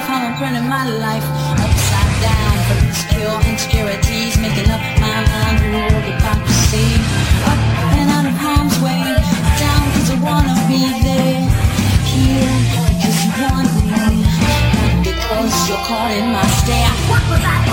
myself how I'm turning my life upside down. Political insecurities making up my mind to rule hypocrisy. Up and out of harm's way, down cause I wanna be there. Here because you want me, not because you're caught in my stare. What was I?